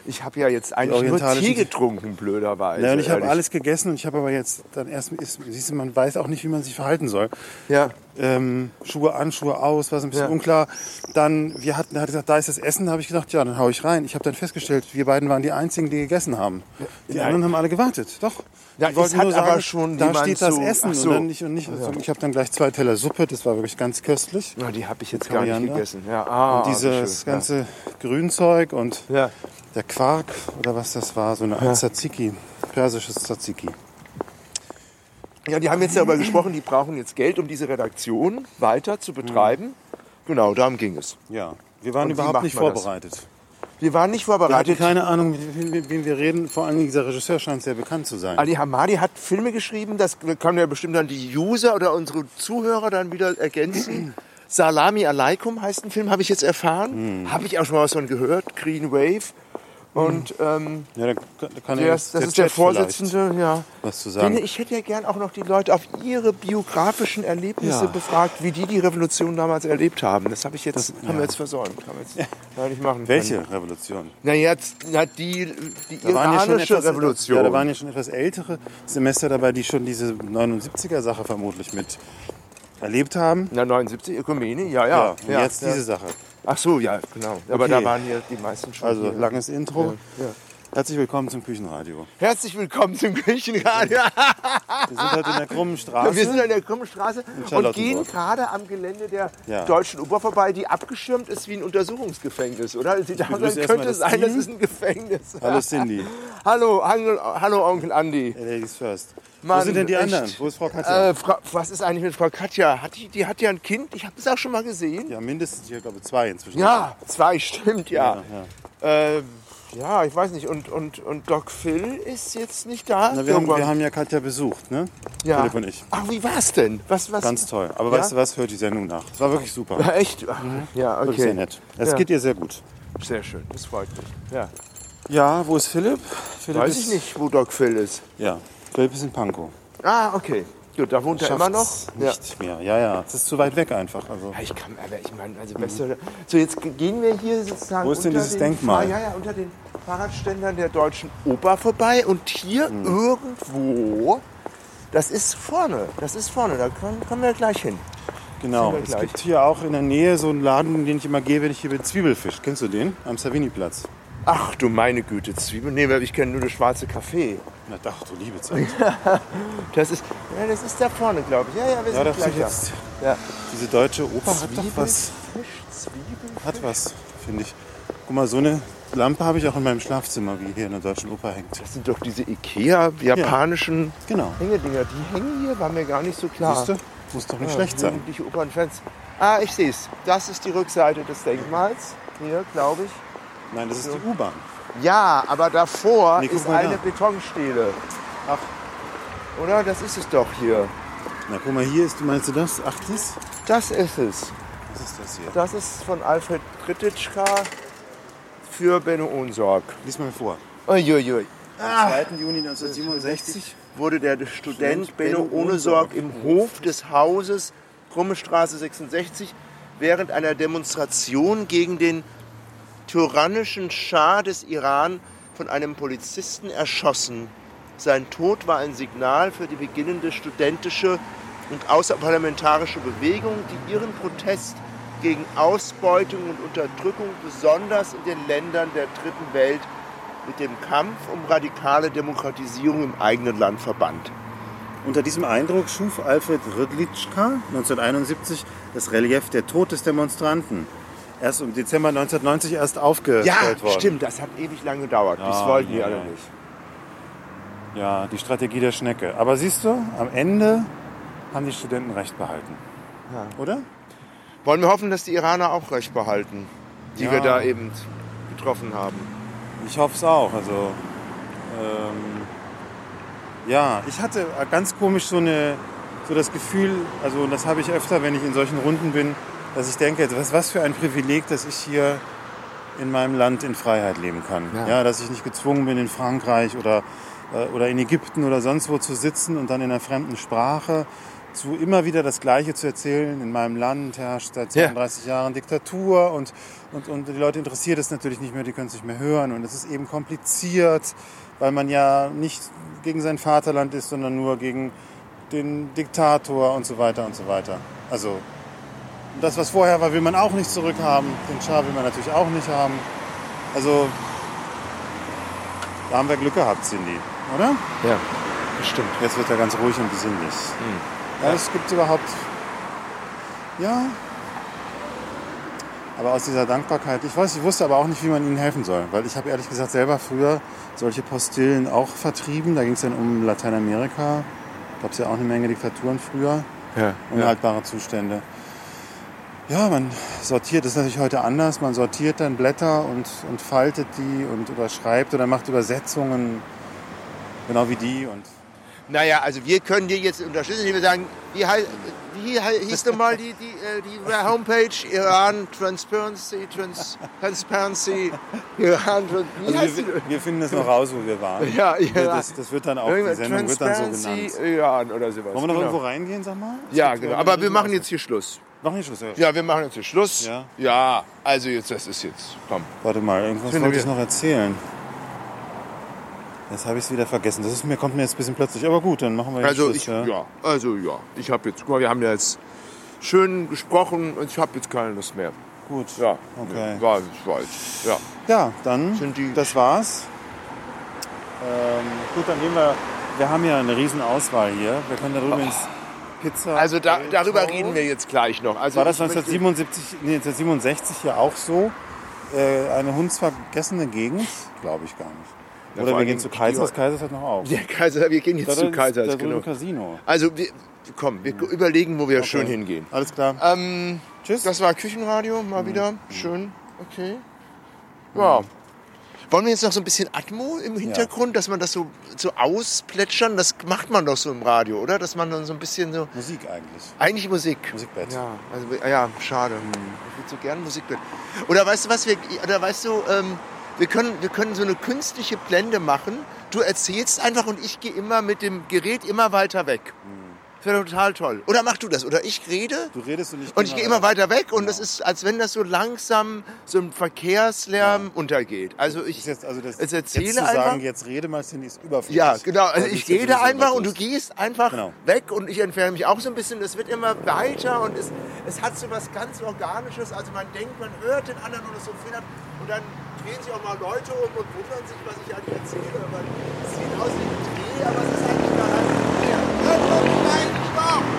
Ich habe ja jetzt eigentlich nur Tee getrunken, blöderweise. Ja, und ich habe alles gegessen und ich habe aber jetzt dann erst, ist, siehst du, man weiß auch nicht, wie man sich verhalten soll. Ja. Ähm, Schuhe an, Schuhe aus, war so ein bisschen Ja. unklar. Dann, wir hatten, er hat gesagt, da ist das Essen, da habe ich gedacht, ja, dann hau ich rein. Ich habe dann festgestellt, wir beiden waren die Einzigen, die gegessen haben. Die Ja. anderen haben alle gewartet, doch. Ja, Die wollten nur sagen, aber schon da steht das so- Essen so. und dann nicht und nicht. Also ich habe dann gleich zwei Teller Suppe, das war wirklich ganz köstlich. Ja, die habe ich jetzt gar nicht gegessen. Ja, ah, und dieses ganze Grünzeug und Ja. Der Quark oder was das war, so eine Art Tzatziki, persisches Tzatziki. Ja, die haben jetzt darüber gesprochen, die brauchen jetzt Geld, um diese Redaktion weiter zu betreiben. Mhm. Genau, darum ging es. Ja, wir waren Und überhaupt nicht das? vorbereitet. Wir waren nicht Wir hatten vorbereitet. keine Ahnung, mit wem, mit wem wir reden. Vor Dingen dieser Regisseur scheint sehr bekannt zu sein. Ali Hamadi hat Filme geschrieben, das kann ja bestimmt dann die User oder unsere Zuhörer dann wieder ergänzen. Salami Alaikum heißt ein Film, habe ich jetzt erfahren. Hm. Habe ich auch schon mal was von gehört. Green Wave. Und ähm, Ja, der, ja das der ist der Chat Vorsitzende, ja. was zu sagen. Den- Ich hätte ja gern auch noch die Leute auf ihre biografischen Erlebnisse Ja. befragt, wie die die Revolution damals erlebt haben. Das habe ich jetzt, haben wir jetzt versäumt. Haben wir jetzt gar nicht machen können. Welche Revolution? Na jetzt, na die, die Da ja iranische etwas, Revolution. ja, da waren ja schon etwas ältere Semester dabei, die schon diese 79er-Sache vermutlich mit erlebt haben. Na, 79 Ökumene, ja, ja. und jetzt diese Sache. Ach so, ja, genau. Aber Okay. da waren hier die meisten schon. Also hier. langes Intro. Ja, Herzlich willkommen zum Küchenradio. Herzlich willkommen zum Küchenradio. Wir sind heute in der krummen Straße. Wir sind an der Krummenstraße und Charlottenburg. gehen gerade am Gelände der Ja. Deutschen Oper vorbei, die abgeschirmt ist wie ein Untersuchungsgefängnis, oder? Aus, als begrüße könnte sein, das ist ein Gefängnis. Hallo Cindy. Hallo, hallo, hallo Onkel Andi. Ladies first. Wo Mann, sind denn die echt. anderen? Wo ist Frau Katja? Äh, Frau, was ist eigentlich mit Frau Katja? Hat die, die hat ja ein Kind, ich habe das auch schon mal gesehen. ja, mindestens, ich glaube zwei inzwischen. Ja, zwei, stimmt, ja. ja. Äh, ja, ich weiß nicht. Und, und, und Doc Phil ist jetzt nicht da? Na, wir, haben, wir haben ja Katja besucht, ne? ja. Philipp und ich. Ach, wie war's denn? Was, was? Ganz toll. Aber Ja? weißt du was, hört die Sendung nach. Es war wirklich super. Ja, echt? Ach, Ja, okay. Wirklich sehr nett. Es Ja. geht ihr sehr gut. Sehr schön, das freut mich. Ja. Ja, wo ist Philipp? Philipp Weiß ist, ich nicht, wo Doc Phil ist. Ja, Philipp ist in Pankow. Ah, okay. Gut, da wohnt er immer noch. Schafft's Ja. Nicht mehr. Ja, ja. Es ist zu weit weg einfach. Also. Ja, ich kann, aber ich meine, also besser. So, jetzt gehen wir hier sozusagen. Wo ist denn unter dieses den Denkmal? Fahr- Ja, ja, unter den Fahrradständern der Deutschen Oper vorbei und hier Hm. irgendwo, das ist vorne, das ist vorne, da kommen, kommen wir gleich hin. Genau. Es gibt hier auch in der Nähe so einen Laden, den ich immer gehe, wenn ich hier bin. Zwiebelfisch. Kennst du den? Am Savini-Platz. Ach du meine Güte, Zwiebeln. Nee, ich kenne nur das schwarze Café. Na doch, du liebe Zeit. Das ist, ja, das ist da vorne, glaube ich. Ja, ja, wir Ja, sind das gleich jetzt. Ja. Diese deutsche Oper hat doch was. Zwiebelfisch, Zwiebelfisch. Hat was, finde ich. Guck mal, so eine Lampe habe ich auch in meinem Schlafzimmer, wie hier in der Deutschen Oper hängt. Das sind doch diese Ikea-japanischen Genau. Hängedinger. Die hängen hier, war mir gar nicht so klar. Siehst du? Muss doch nicht Ja, schlecht sein. Opernfans. Ah, ich sehe es. Das ist die Rückseite des Denkmals. Hier, glaube ich. Nein, das ist die U-Bahn. Ja, aber davor Nee, ist eine da. Betonstele. Ach. Oder? Das ist es doch hier. Na, guck mal, hier ist, meinst du das? Ach, das? Das ist es. Was ist das hier? Das ist von Alfred Krititschka für Benno Ohnsorg. Lies mal vor. Uiuiui. Am 2. Juni 1967. wurde der Student Benno Ohnesorg im Hof des Hauses Krumme Straße 66 während einer Demonstration gegen den tyrannischen Schah des Iran von einem Polizisten erschossen. Sein Tod war ein Signal für die beginnende studentische und außerparlamentarische Bewegung, die ihren Protest gegen Ausbeutung und Unterdrückung besonders in den Ländern der Dritten Welt mit dem Kampf um radikale Demokratisierung im eigenen Land verband. Unter diesem Eindruck schuf Alfred Rydlitschka 1971 das Relief Der Tod des Demonstranten. Erst im Dezember 1990 erst aufgestellt Ja, worden. stimmt, das hat ewig lang gedauert. das Ja, wollten die ja, alle ja. nicht. Ja, die Strategie der Schnecke. Aber siehst du, am Ende haben die Studenten recht behalten. Oder? Wollen wir hoffen, dass die Iraner auch recht behalten, die Ja. wir da eben getroffen haben. Ich hoffe es auch. Also, ähm, ja, ich hatte ganz komisch so, eine, so das Gefühl, also das habe ich öfter, wenn ich in solchen Runden bin, dass ich denke, was, was für ein Privileg, dass ich hier in meinem Land in Freiheit leben kann. Ja. Ja. dass ich nicht gezwungen bin, in Frankreich oder, äh, oder in Ägypten oder sonst wo zu sitzen und dann in einer fremden Sprache zu immer wieder das Gleiche zu erzählen. In meinem Land herrscht seit Ja. 32 Jahren Diktatur und, und, und die Leute interessiert es natürlich nicht mehr, die können es nicht mehr hören. Und es ist eben kompliziert, weil man ja nicht gegen sein Vaterland ist, sondern nur gegen den Diktator und so weiter und so weiter. Also das, was vorher war, will man auch nicht zurückhaben. Den Schah will man natürlich auch nicht haben. Also da haben wir Glück gehabt, Cindy, oder? Ja, bestimmt. Jetzt wird er ganz ruhig und besinnlich. Ja, es gibt überhaupt. Ja. Aber aus dieser Dankbarkeit, ich weiß, ich wusste aber auch nicht, wie man ihnen helfen soll. Weil ich habe ehrlich gesagt selber früher solche Postillen auch vertrieben. Da ging es dann um Lateinamerika. Da gab es ja auch eine Menge Diktaturen früher. Ja, Unhaltbare Zustände. Ja, man sortiert, das ist natürlich heute anders. Man sortiert dann Blätter und, und faltet die und überschreibt oder macht Übersetzungen, genau wie die. Und Naja, also wir können dir jetzt unterstützen, indem wir sagen, wie, wie hieß denn mal die, die, äh, die Homepage Iran Transparency, Trans, Transparency, Iran, Trans, wie also wir, die? wir finden es noch raus, wo wir waren. Ja, ja. Das, das wird dann auch, die Sendung wird dann so Transparency genannt. Iran oder sowas. Wollen wir noch genau. irgendwo reingehen, sag mal? Es Ja, genau. Aber wir machen jetzt hier Schluss. Machen wir Schluss. Ja. Ja, wir machen jetzt hier Schluss. Ja. Ja, also jetzt, das ist jetzt, komm. Warte mal, irgendwas Finde wollte ich wir- noch erzählen. Jetzt habe ich es wieder vergessen. Das ist mir, kommt mir jetzt ein bisschen plötzlich. Aber gut, dann machen wir jetzt Also Schluss. ich, ja, also ja, ich habe jetzt, guck mal, wir haben ja jetzt schön gesprochen und ich habe jetzt keine Lust mehr. Gut. Ja, Okay. War jetzt, ja. Ja, dann, Sind die- das war's. Ähm, gut, dann gehen wir. Wir haben ja eine riesen Auswahl hier. Wir können darüber ins Pizza. Also da, darüber reden wir jetzt gleich noch. Also War das ich möchte- 1977, nee, 1967 ja auch so? Äh, eine hundsvergessene Gegend? Glaube ich gar nicht. Ja, Oder wir gehen zu Kaisers. Kaisers hat noch auf. Der Kaiser, wir gehen jetzt Da zu Kaisers, da genau. ein Casino. Also, wir, komm, wir überlegen, wo wir schön hingehen. Alles klar. Ähm, Tschüss. Das war Küchenradio, mal wieder. Schön, okay. Ja. Wollen wir jetzt noch so ein bisschen Atmo im Hintergrund, dass man das so, so ausplätschern? Das macht man doch so im Radio, oder? Dass man dann so ein bisschen so. Musik eigentlich. Eigentlich Musik. Musikbett. Ja, also, ja schade. Ich würde so gerne Musikbett. Oder weißt du was, wir, oder weißt du, ähm, wir, können, wir können so eine künstliche Blende machen. Du erzählst einfach und ich gehe immer mit dem Gerät immer weiter weg. Das wäre total toll. Oder mach du das. Oder ich rede Du redest und ich und ich gehe immer weiter weg und es ist, als wenn das so langsam so im Verkehrslärm untergeht. Also ich, jetzt, also das, jetzt jetzt erzähle zu einfach. sagen, jetzt rede mal, finde ich, ist überflüssig. Ja, genau. Also ich ja rede einfach und du gehst einfach Genau. weg und ich entferne mich auch so ein bisschen. Es wird immer weiter und es, es hat so was ganz Organisches. Also man denkt, man hört den anderen und es so viel ab. Und dann drehen sich auch mal Leute um und wundern sich, was ich eigentlich erzähle. Man sieht aus wie ein Dreh, aber es ist eigentlich rein,